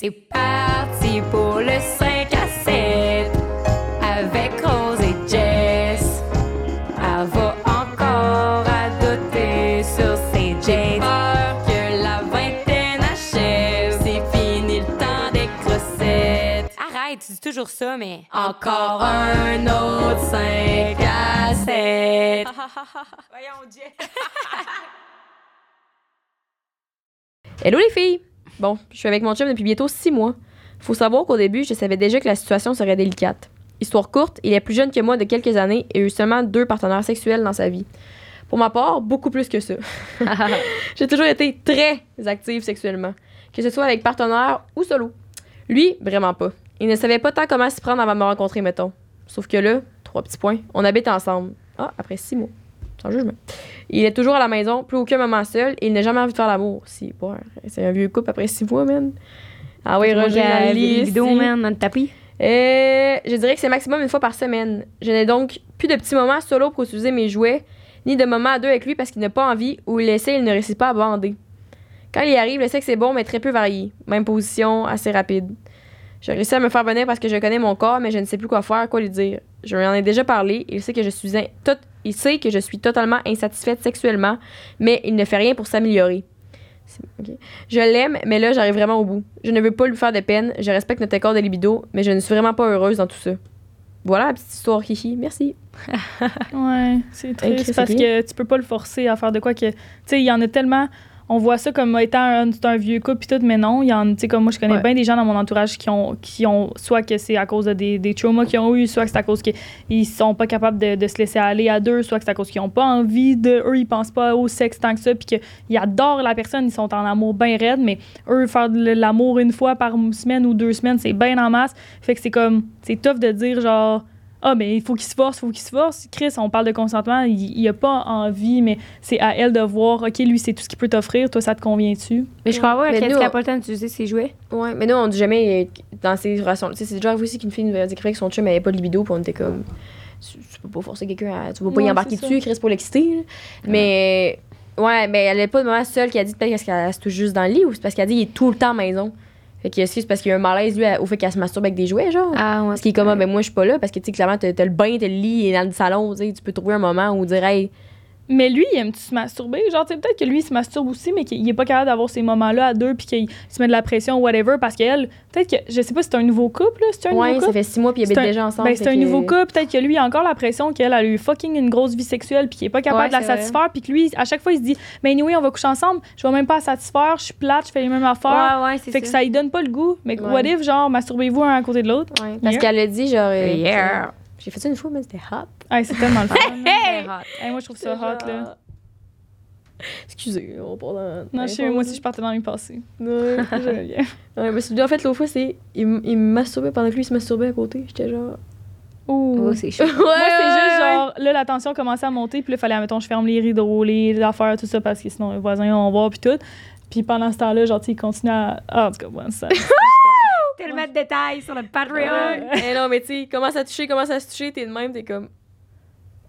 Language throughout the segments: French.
C'est parti pour le 5 à 7 avec Rose et Jess. Elle va encore à doter sur ses jets. Peur que la vingtaine achève, c'est fini le temps des crossettes. Arrête, tu dis toujours ça, mais. Encore un autre 5 à 7. Voyons, Jess. Hello les filles! Bon, je suis avec mon chum depuis bientôt six mois. Faut savoir qu'au début, je savais déjà que la situation serait délicate. Histoire courte, il est plus jeune que moi de quelques années et a eu seulement deux partenaires sexuels dans sa vie. Pour ma part, beaucoup plus que ça. J'ai toujours été très active sexuellement, que ce soit avec partenaire ou solo. Lui, vraiment pas. Il ne savait pas tant comment s'y prendre avant de me rencontrer, mettons. Sauf que là, trois petits points, on habite ensemble. Ah, après six mois. Sans jugement. Il est toujours à la maison, plus aucun moment seul, et il n'a jamais envie de faire l'amour. Si, bon, c'est un vieux couple après six mois, man. Ah oui, Roger, lit, vidéo, man, dans le tapis. Euh, je dirais que c'est maximum une fois par semaine. Je n'ai donc plus de petits moments solo pour utiliser mes jouets, ni de moments à deux avec lui parce qu'il n'a pas envie ou il essaie, il ne réussit pas à bander. Quand il y arrive, le sexe est bon, mais très peu varié. Même position, assez rapide. J'ai réussi à me faire venir parce que je connais mon corps, mais je ne sais plus quoi faire, quoi lui dire. Je lui en ai déjà parlé. Il sait que je suis in- tot- il sait que je suis totalement insatisfaite sexuellement, mais il ne fait rien pour s'améliorer. C'est- ok. Je l'aime, mais là, j'arrive vraiment au bout. Je ne veux pas lui faire de peine. Je respecte notre accord de libido, mais je ne suis vraiment pas heureuse dans tout ça. Voilà la petite histoire, Hihi. Merci. Ouais, c'est triste parce que tu peux pas le forcer à faire de quoi que. Tu sais, il y en a tellement. On voit ça comme étant un, vieux couple pis tout, mais non. Il y en, tu sais, comme moi, je connais Ouais. bien des gens dans mon entourage qui ont, qui ont soit que c'est à cause de des, des traumas qu'ils ont eu, soit que c'est à cause qu'ils sont pas capables de, de se laisser aller à deux, soit que c'est à cause qu'ils ont pas envie de. Eux, ils pensent pas au sexe tant que ça, puis qu'ils adorent la personne, ils sont en amour bien raide, mais eux, faire de l'amour une fois par semaine ou deux semaines, c'est bien en masse. Fait que c'est comme. C'est tough de dire genre. Ah, mais il faut qu'il se force, il faut qu'il se force. Chris, on parle de consentement, il, il a pas envie, mais c'est à elle de voir, OK, lui, c'est tout ce qu'il peut t'offrir, toi, ça te convient-tu? Mais je crois pas qu'elle n'a pas le temps d'utiliser ses jouets. Ouais, mais nous, on dit jamais euh, dans ces relations. Tu sais, c'est déjà arrivé aussi qu'une fille nous a dit que son chum avait pas de libido, puis on était comme. Tu, tu peux pas forcer quelqu'un à. Tu vas pas y embarquer c'est dessus, Chris, pour l'exciter. Mais. Ouais, mais elle est pas de moment seule qui a dit peut-être qu'elle se touche juste dans le lit ou c'est parce qu'elle a dit qu'il est tout le temps à la maison. Fait que que c'est parce qu'il y a un malaise, lui, au fait qu'elle se masturbe avec des jouets, genre? Ah, ouais. Parce qu'il est comme, ah, ben moi, je suis pas là, parce que, tu sais, clairement, t'as t'as le bain, t'as le lit, et dans le salon, tu sais, tu peux trouver un moment où dire, hey, Mais lui, il aime-tu se masturber? Genre, tu sais, peut-être que lui, il se masturbe aussi, mais qu'il est pas capable d'avoir ces moments-là à deux, puis qu'il se met de la pression, whatever, parce qu'elle, peut-être que, je sais pas si c'est un nouveau couple, là, c'est un ouais, nouveau ça couple? fait six mois, puis ils habitent déjà ensemble. Ben, c'est un que- nouveau couple, peut-être que lui, il a encore la pression qu'elle a eu fucking une grosse vie sexuelle, puis qu'il est pas capable Ouais, de la satisfaire, puis que lui, à chaque fois, il se dit, mais anyway, on va coucher ensemble, je vais même pas la satisfaire, je suis plate, je fais les mêmes affaires. Ouais, ouais, c'est Fait que ça lui donne pas le goût. Mais Ouais. what if, genre, masturbez-vous un à côté de l'autre? Ouais, parce Yeah. qu'elle a dit, genre. euh, Yeah. J'ai fait ça une fois, mais c'était hot. Hey, c'est tellement le fun. Hey! Hey, moi, je trouve ça hot, là. Excusez, on dans. Non, je sais, moi aussi, je partais dans les passés. Ouais, J'aimais bien. ouais, mais celui en fait, l'autre fois, c'est. Il, il me masturbait pendant que lui, il se masturbait à côté. J'étais genre. Ouh. Oh, c'est chaud. Ouais, Moi, c'est juste genre, là, la tension commençait à monter, puis là, il fallait, mettons, je ferme les rideaux, les, affaires, tout ça, parce que sinon, les voisins vont voir, puis tout. Puis pendant ce temps-là, genre, tu sais, il continue à. Ah, en tout cas, ouais, ça. Tellement de détails sur le Patreon. Ouais. Eh non, mais tu sais, commence à toucher, commence à se toucher, t'es de même, t'es comme.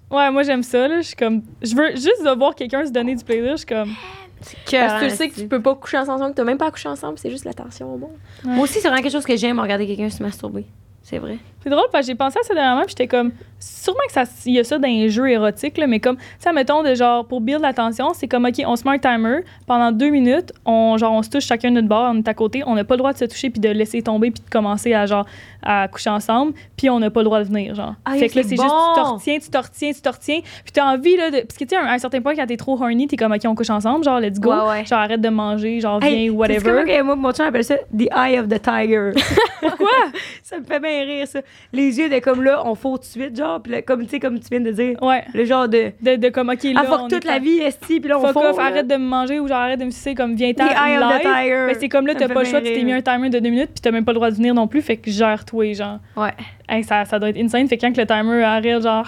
Ouais, moi, j'aime ça, là. Je suis comme. Je veux juste de voir quelqu'un se donner du plaisir, je suis comme. Parce que tu sais que tu peux pas coucher ensemble, que t'as même pas à coucher ensemble, c'est juste la tension, bon. Moi aussi, c'est vraiment quelque chose que j'aime, regarder quelqu'un se masturber. C'est vrai. C'est drôle parce que j'ai pensé à ça dernièrement, puis j'étais comme sûrement que ça il y a ça dans les jeux érotiques là, mais comme ça mettons de genre pour build l'attention, c'est comme OK, on se met un timer pendant deux minutes, on genre on se touche chacun de notre bord, on est à côté, on n'a pas le droit de se toucher puis de laisser tomber puis de commencer à genre à coucher ensemble, puis on n'a pas le droit de venir genre. Ah, fait que là c'est juste tu te retiens, tu te retiens, tu te retiens, puis t'as envie là de parce que tu sais à un certain point quand t'es trop horny, t'es comme OK, on couche ensemble, genre let's go, Ouais, ouais. genre arrête de manger, genre viens Hey, whatever. comment que moi, mon chum appelle ça The Eye of the Tiger. Pourquoi? Ça me fait bien rire, ça. Les yeux de comme là, on faut tout de suite, genre, puis là, comme, tu sais, comme tu viens de dire, Ouais, le genre de. de, de comme OK là Ah, on fuck toute la vie, esti, puis là, on Fuck faut. off, arrête de me manger ou genre arrête de me sucer comme viens live. Tiger. Mais c'est comme là, t'as pas le choix, tu t'es mis un timer de deux minutes puis t'as même pas le droit de venir non plus, fait que gère-toi, genre. Ouais. Hey, ça, ça doit être insane, fait que quand le timer arrête, genre.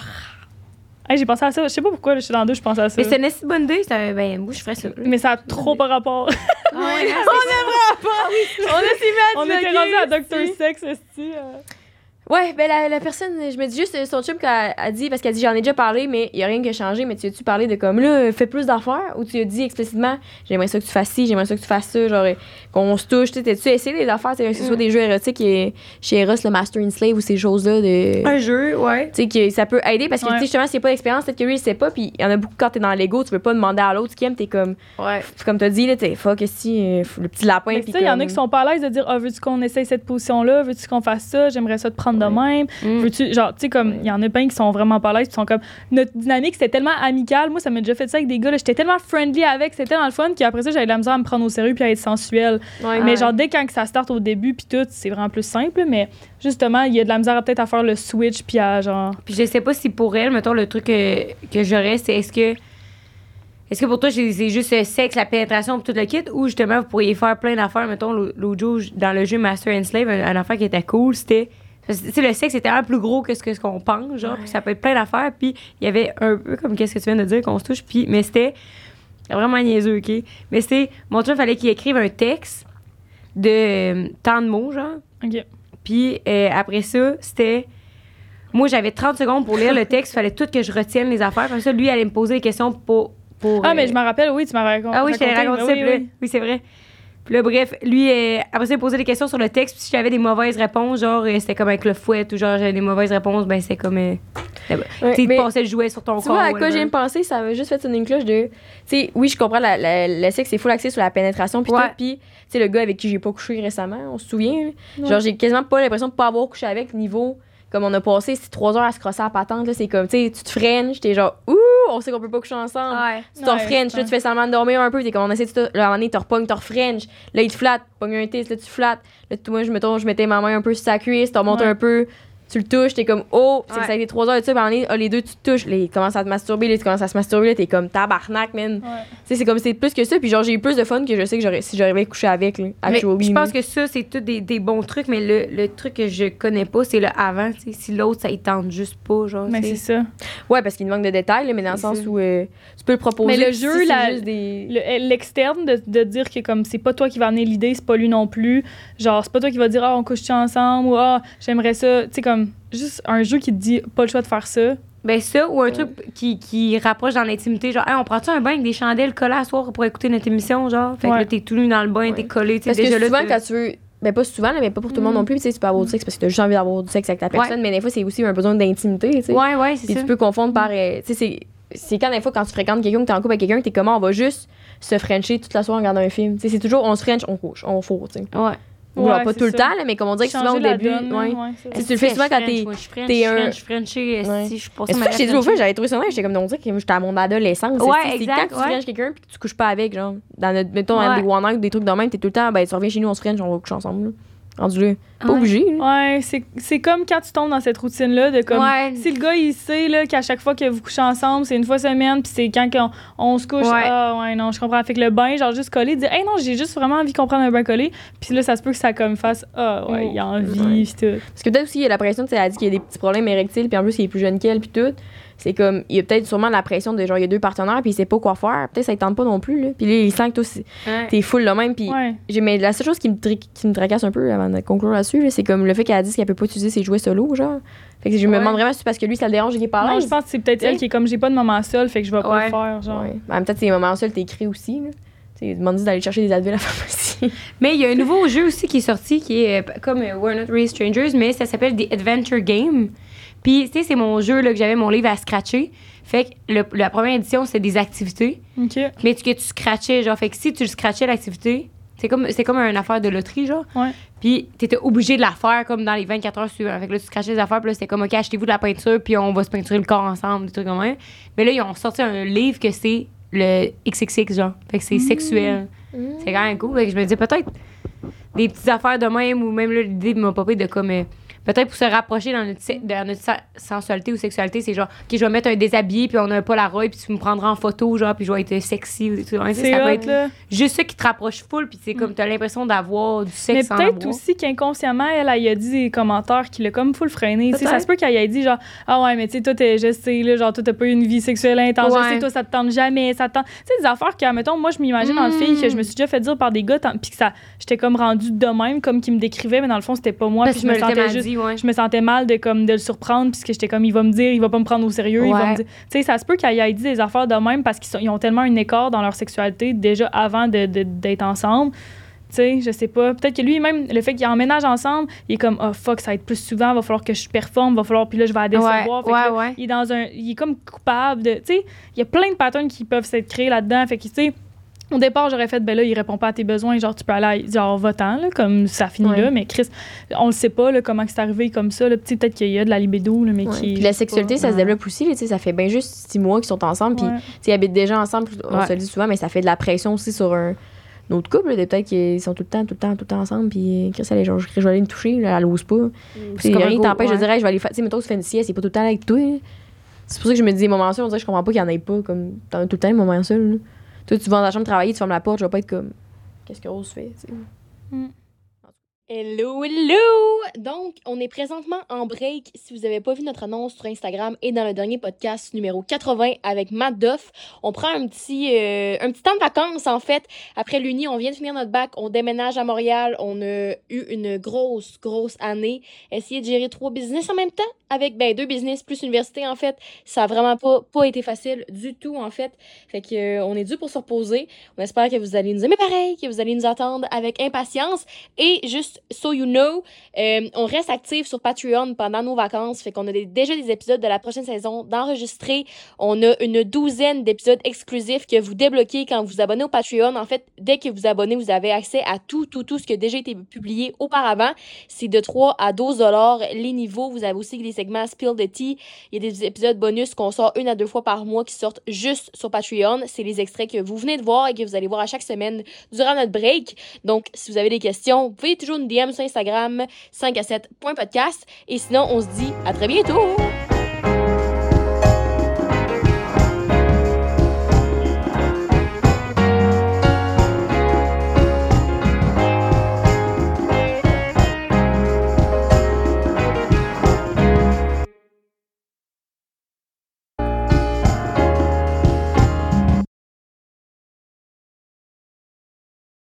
Hey, j'ai pensé à ça, je sais pas pourquoi, je suis dans deux, je pense à ça. Mais c'est une esti bonne idée, c'est un- ben, moi, je ferais ça. Mais ça a trop pas rapport. Ah ouais, On a si mal On était rendu à Dr. Sex, esti. Ouais, ben la, la personne, je me dis juste, euh, son chum, qu'elle a dit, parce qu'elle dit, j'en ai déjà parlé, mais il y a rien qui a changé, mais tu as-tu parlé de comme, là, fais plus d'affaires, ou tu as dit explicitement, j'aimerais ça que tu fasses ci, j'aimerais ça que tu fasses ça, genre, euh, qu'on se touche, tu sais, t'as-tu essayé des affaires, tu que ce soit Mm. des jeux érotiques et chez Eros, le Master in Slave, ou ces choses-là, de. Un jeu, ouais. Tu sais, que ça peut aider parce que, Ouais. tu justement, s'il n'y a pas d'expérience, peut-être que lui, il sait pas. Puis il y en a beaucoup quand t'es dans l'ego, tu veux pas demander à l'autre ce qu'il aime, t'es comme, Ouais. comme t'as dit, là, t'es fuck, si, euh, le petit lapin. Il y en a qui sont pas à l'aise de dire Ah, veux-tu qu'on essaye cette position-là? Veux-tu qu'on fasse ça? J'aimerais ça te prendre de même. Mm. Veux-tu, genre, tu sais, comme, il y en a plein qui sont vraiment pas à l'aise, sont comme, notre dynamique, c'était tellement amical. Moi, ça m'a déjà fait ça avec des gars, là, j'étais tellement friendly avec, c'était tellement le fun, qu'après ça, j'avais de la misère à me prendre au sérieux puis à être sensuelle. Ouais, mais ouais. genre, dès quand que ça start au début, puis tout, c'est vraiment plus simple, mais justement, il y a de la misère à peut-être à faire le switch, puis à genre. Puis je sais pas si pour elle, mettons, le truc que, que j'aurais, c'est est-ce que. Est-ce que pour toi, c'est juste le sexe, la pénétration pour tout le kit, ou justement, vous pourriez faire plein d'affaires, mettons, l'au- l'autre jour, dans le jeu Master and Slave, un, un affaire qui était cool, c'était. Le sexe était un plus gros que ce que- ce qu'on pense, genre, puis ça peut être plein d'affaires, puis il y avait un peu comme qu'est-ce que tu viens de dire, qu'on se touche, puis. Mais c'était vraiment niaiseux, OK? Mais c'était. Mon chum, fallait qu'il écrive un texte de euh, tant de mots, genre. OK. Puis euh, après ça, c'était. Moi, j'avais 30 secondes pour lire le texte. Il fallait tout que je retienne les affaires. Comme ça, lui, il allait me poser des questions pour. pour Ah, euh, mais je me rappelle, oui, tu m'as raconté. Ah oui, je t'avais raconté oui. oui, c'est vrai. Puis là, bref, lui, euh, après ça, il me posait des questions sur le texte. Puis si j'avais des mauvaises réponses, genre, euh, c'était comme avec le fouet, ou genre, j'avais des mauvaises réponses, ben, c'est comme. euh, Ouais, tu sais, mais- il te passait le jouet sur ton Tu corps. vois, à quoi j'ai penser, ça m'a juste fait sonner une cloche de. Tu sais, oui, je comprends, la, la- le sexe, c'est full axé sur la pénétration, puis Ouais. tout. Puis, tu sais, le gars avec qui j'ai pas couché récemment, on se souvient. Genre, j'ai quasiment pas l'impression de pas avoir couché avec, niveau. Comme on a passé, trois heures à se crosser à la patente, là. C'est comme, tu sais, tu te freines, t'es genre, ouh, on sait qu'on peut pas coucher ensemble. Ouais. Tu t'en Ouais, French, là, tu fais semblant de dormir un peu, t'es comme on essaie de te- là, à un moment donné, t'en repognes, t'en French. Là, il te flatte, pogne un tis, là, tu flattes. Là, moi, je, mettons, je mettais ma main un peu sur sa cuisse, t'en montes un peu, tu le touches, t'es comme, oh, c'est Ouais. ça a été trois heures de ça, puis ah, les deux, tu te touches, là, il commence à te masturber, là, tu commences à se masturber, là, t'es comme tabarnak, man. Ouais. Tu sais, c'est comme, c'est plus que ça, puis genre, j'ai eu plus de fun que je sais que j'aurais, si j'arrivais couché avec, là, Mais actually, je pense que ça, c'est tout des, des bons trucs, mais le, le truc que je connais pas, c'est le avant. tu sais, Si l'autre, ça, il tente juste pas, genre. Mais tu sais. c'est ça. Ouais, parce qu'il manque de détails, là, mais dans le sens ça. où euh, tu peux le proposer. Mais le jeu, si la-. Le- L'externe, de, de dire que comme c'est pas toi qui va amener l'idée, c'est pas lui non plus. Genre, c'est pas toi qui va dire, ah, on couche ensemble ou ah, j'aimerais ça. Tu sais, comme, juste un jeu qui te dit pas le choix de faire ça. Ben ça, ou un truc qui, qui rapproche dans l'intimité, genre, Hey, on prend-tu un bain avec des chandelles collées à soir pour écouter notre émission, genre? Fait que Ouais. là, t'es tout nu dans le bain, Ouais. t'es collé, tu sais, Parce déjà que là, souvent, quand tu veux. Ben, pas souvent, là, mais pas pour tout le monde Mm. non plus. Tu sais, tu peux avoir du sexe parce que tu as juste envie d'avoir du sexe avec ta personne. Mais des fois, c'est aussi un besoin d'intimité. Tu sais. Ouais, ouais, c'est Puis ça. tu peux confondre par. euh, tu sais, c'est. C'est quand des fois, quand tu fréquentes quelqu'un, que t'es en couple avec quelqu'un, t'es comment on va juste se frencher toute la soirée en regardant un film. Tu sais, c'est toujours on se french, on couche, on fourre, tu sais. Ouais. Ouais, pas tout le temps, là, mais comme on dirait que souvent au début. donne, ouais. tu le fais souvent quand t'es- un- French, si je pense que j'ai dit fois, j'avais trouvé ça. J'étais comme, on dirait que j'étais à mon adolescence. Ouais, c'est- c'est exact, quand tu frenches quelqu'un puis que tu couches pas avec, genre. Dans notre, mettons, dans Ouais. des one night ou des trucs de même, t'es tout le temps, ben, tu reviens chez nous, on se french, on va coucher ensemble. Rendu là. Pas Ouais. obligé, là. Ouais, c'est c'est comme quand tu tombes dans cette routine-là de comme. Ouais. Si le gars, il sait là, qu'à chaque fois que vous couchez ensemble, c'est une fois semaine, puis c'est quand qu'on- on, se couche. Ouais. Ah, ouais, non, je comprends. Fait que le bain, genre juste collé, dire, hey, non, j'ai juste vraiment envie qu'on prenne un bain collé. Puis là, ça se peut que ça comme fasse, ah, ouais, il a envie, Ouais. pis tout. Parce que peut-être aussi, il y a la pression, tu sais, elle a dit qu'il y a des petits problèmes érectiles, puis en plus, il est plus jeune qu'elle, puis tout. C'est comme, il y a peut-être sûrement la pression de genre, il y a deux partenaires, puis il sait pas quoi faire. Peut-être ça ne tente pas non plus, là. Puis là, il sent que toi, Ouais. t'es full là même, puis. Ouais. Mais la seule chose qui me, tri- qui me tracasse un peu avant de conclure là-dessus, là, c'est comme le fait qu'elle a dit qu'elle peut pas utiliser ses jouets solo, genre. Fait que je me Ouais. demande vraiment si c'est parce que lui, ça le dérange et qu'il est pas à Non, l'aise. je pense que c'est peut-être elle qui est comme, j'ai pas de moment seul, fait que je vais pas le faire, genre. Ouais. En même temps, c'est les moments seuls, t'es écrit aussi, là. Tu sais, demande d'aller chercher des Advil à la pharmacie. Mais il y a un nouveau jeu aussi qui est sorti qui est euh, comme euh, We're Not Really Strangers, mais ça s'appelle The Adventure Game. Puis, tu sais, c'est mon jeu là, que j'avais mon livre à scratcher. Fait que le- la première édition, c'est des activités. OK. Mais tu, que tu scratchais, genre, fait que si tu le scratchais l'activité, c'est comme, c'est comme une affaire de loterie, genre. Ouais. Puis t'étais obligé de la faire comme dans les 24 heures suivantes. Fait que là, tu scratchais les affaires, puis là, c'était comme, OK, achetez-vous de la peinture, puis on va se peinturer le corps ensemble, des trucs comme ça. Mais là, ils ont sorti un livre que c'est le XXX, genre. Fait que c'est sexuel. C'est quand même cool. Fait que je me dis, peut-être des petites affaires de même, ou même là, l'idée de m'a popé de comme. euh, Peut-être pour se rapprocher dans notre, dans sensualité ou sexualité, c'est genre, OK, je vais mettre un déshabillé, puis on a un Polaroid, puis tu me prendras en photo, genre, puis je vais être sexy ou comme ça. Ça peut être là. juste ça qui te rapproche full, puis c'est comme, t'as l'impression d'avoir du sexe Mais peut-être aussi qu'inconsciemment, elle, a dit des commentaires qui l'a comme full freiné. Ça se peut qu'elle ait dit genre, ah ouais, mais tu sais, toi, t'es, je sais, là, genre, toi, t'as pas eu une vie sexuelle intense. Je sais, toi, ça te tente jamais. Ça te tente. Tu sais, des affaires que, mettons, moi, je m'imagine en Mm. fille que je me suis déjà fait dire par des gars, puis que ça, j'étais comme rendue de même, comme qu'ils me décrivaient, mais dans le fond, c'était pas moi, puis je me sentais juste dit, ouais. je me sentais mal de comme de le surprendre puisque j'étais comme il va me dire il va pas me prendre au sérieux il va Ouais. me dire tu sais ça se peut qu'il ait dit des affaires de même parce qu'ils ont tellement un écart dans leur sexualité déjà avant de- de- d'être ensemble tu sais je sais pas peut-être que lui même le fait qu'ils emménagent ensemble il est comme oh fuck ça va être plus souvent va falloir que je performe va falloir puis là je vais la décevoir Ouais, ouais, là, il est dans un il est comme coupable de tu sais il y a plein de patterns qui peuvent s'être créés là-dedans fait que tu sais au départ, j'aurais fait, ben là, il répond pas à tes besoins, genre, tu peux aller, genre, va-t'en, là, comme ça finit Ouais. là, mais Chris, on le sait pas, là, comment c'est arrivé comme ça, là, peut-être qu'il y a de la libido, là, mais Ouais. qui. Puis la sexualité, ça se développe aussi. tu sais, ça fait bien juste six mois qu'ils sont ensemble. Puis ils habitent déjà ensemble. On se le dit souvent, mais ça fait de la pression aussi sur un, autre couple. Peut-être qu'ils sont tout le temps, tout le temps, tout le temps ensemble. Puis Chris, elle est genre, je vais aller me toucher. là, elle ose pas. C'est Puis comme un rien t'empêche dire, Hey, je vais aller faire. Tu sais, mettons, tu fais une sieste, c'est pas tout le temps avec toi. C'est pour ça que je me dis, des moments seuls, on dirait je comprends pas qu'il y en ait pas. Comme, t'en as tout le temps des moments seuls. Toi, tu vas dans la chambre travailler, tu fermes la porte, je vais pas être comme. Qu'est-ce que Rose fait? sais? Hello, hello! Donc, on est présentement en break. Si vous n'avez pas vu notre annonce sur Instagram et dans le dernier podcast numéro 80 avec Matt on prend un petit, euh, un petit temps de vacances en fait. Après l'Uni, on vient de finir notre bac, on déménage à Montréal, on a eu une grosse, grosse année. Essayer de gérer trois business en même temps avec ben, deux business plus université en fait, ça a vraiment pas, pas été facile du tout en fait. Fait que euh, on est dû pour se reposer. On espère que vous allez nous aimer pareil, que vous allez nous attendre avec impatience. Et juste so you know, euh, on reste actif sur Patreon pendant nos vacances. Fait qu'on a déjà des épisodes de la prochaine saison d'enregistrer. On a une douzaine d'épisodes exclusifs que vous débloquez quand vous vous abonnez au Patreon. En fait, dès que vous abonnez, vous avez accès à tout, tout, tout ce qui a déjà été publié auparavant. C'est de 3 à 12 dollars les niveaux. Vous avez aussi des segments Spill the Tea. Il y a des épisodes bonus qu'on sort une à deux fois par mois qui sortent juste sur Patreon. C'est les extraits que vous venez de voir et que vous allez voir à chaque semaine durant notre break. Donc, si vous avez des questions, vous pouvez toujours nous Sur Instagram 5 à 7.podcast. Et sinon, on se dit à très bientôt!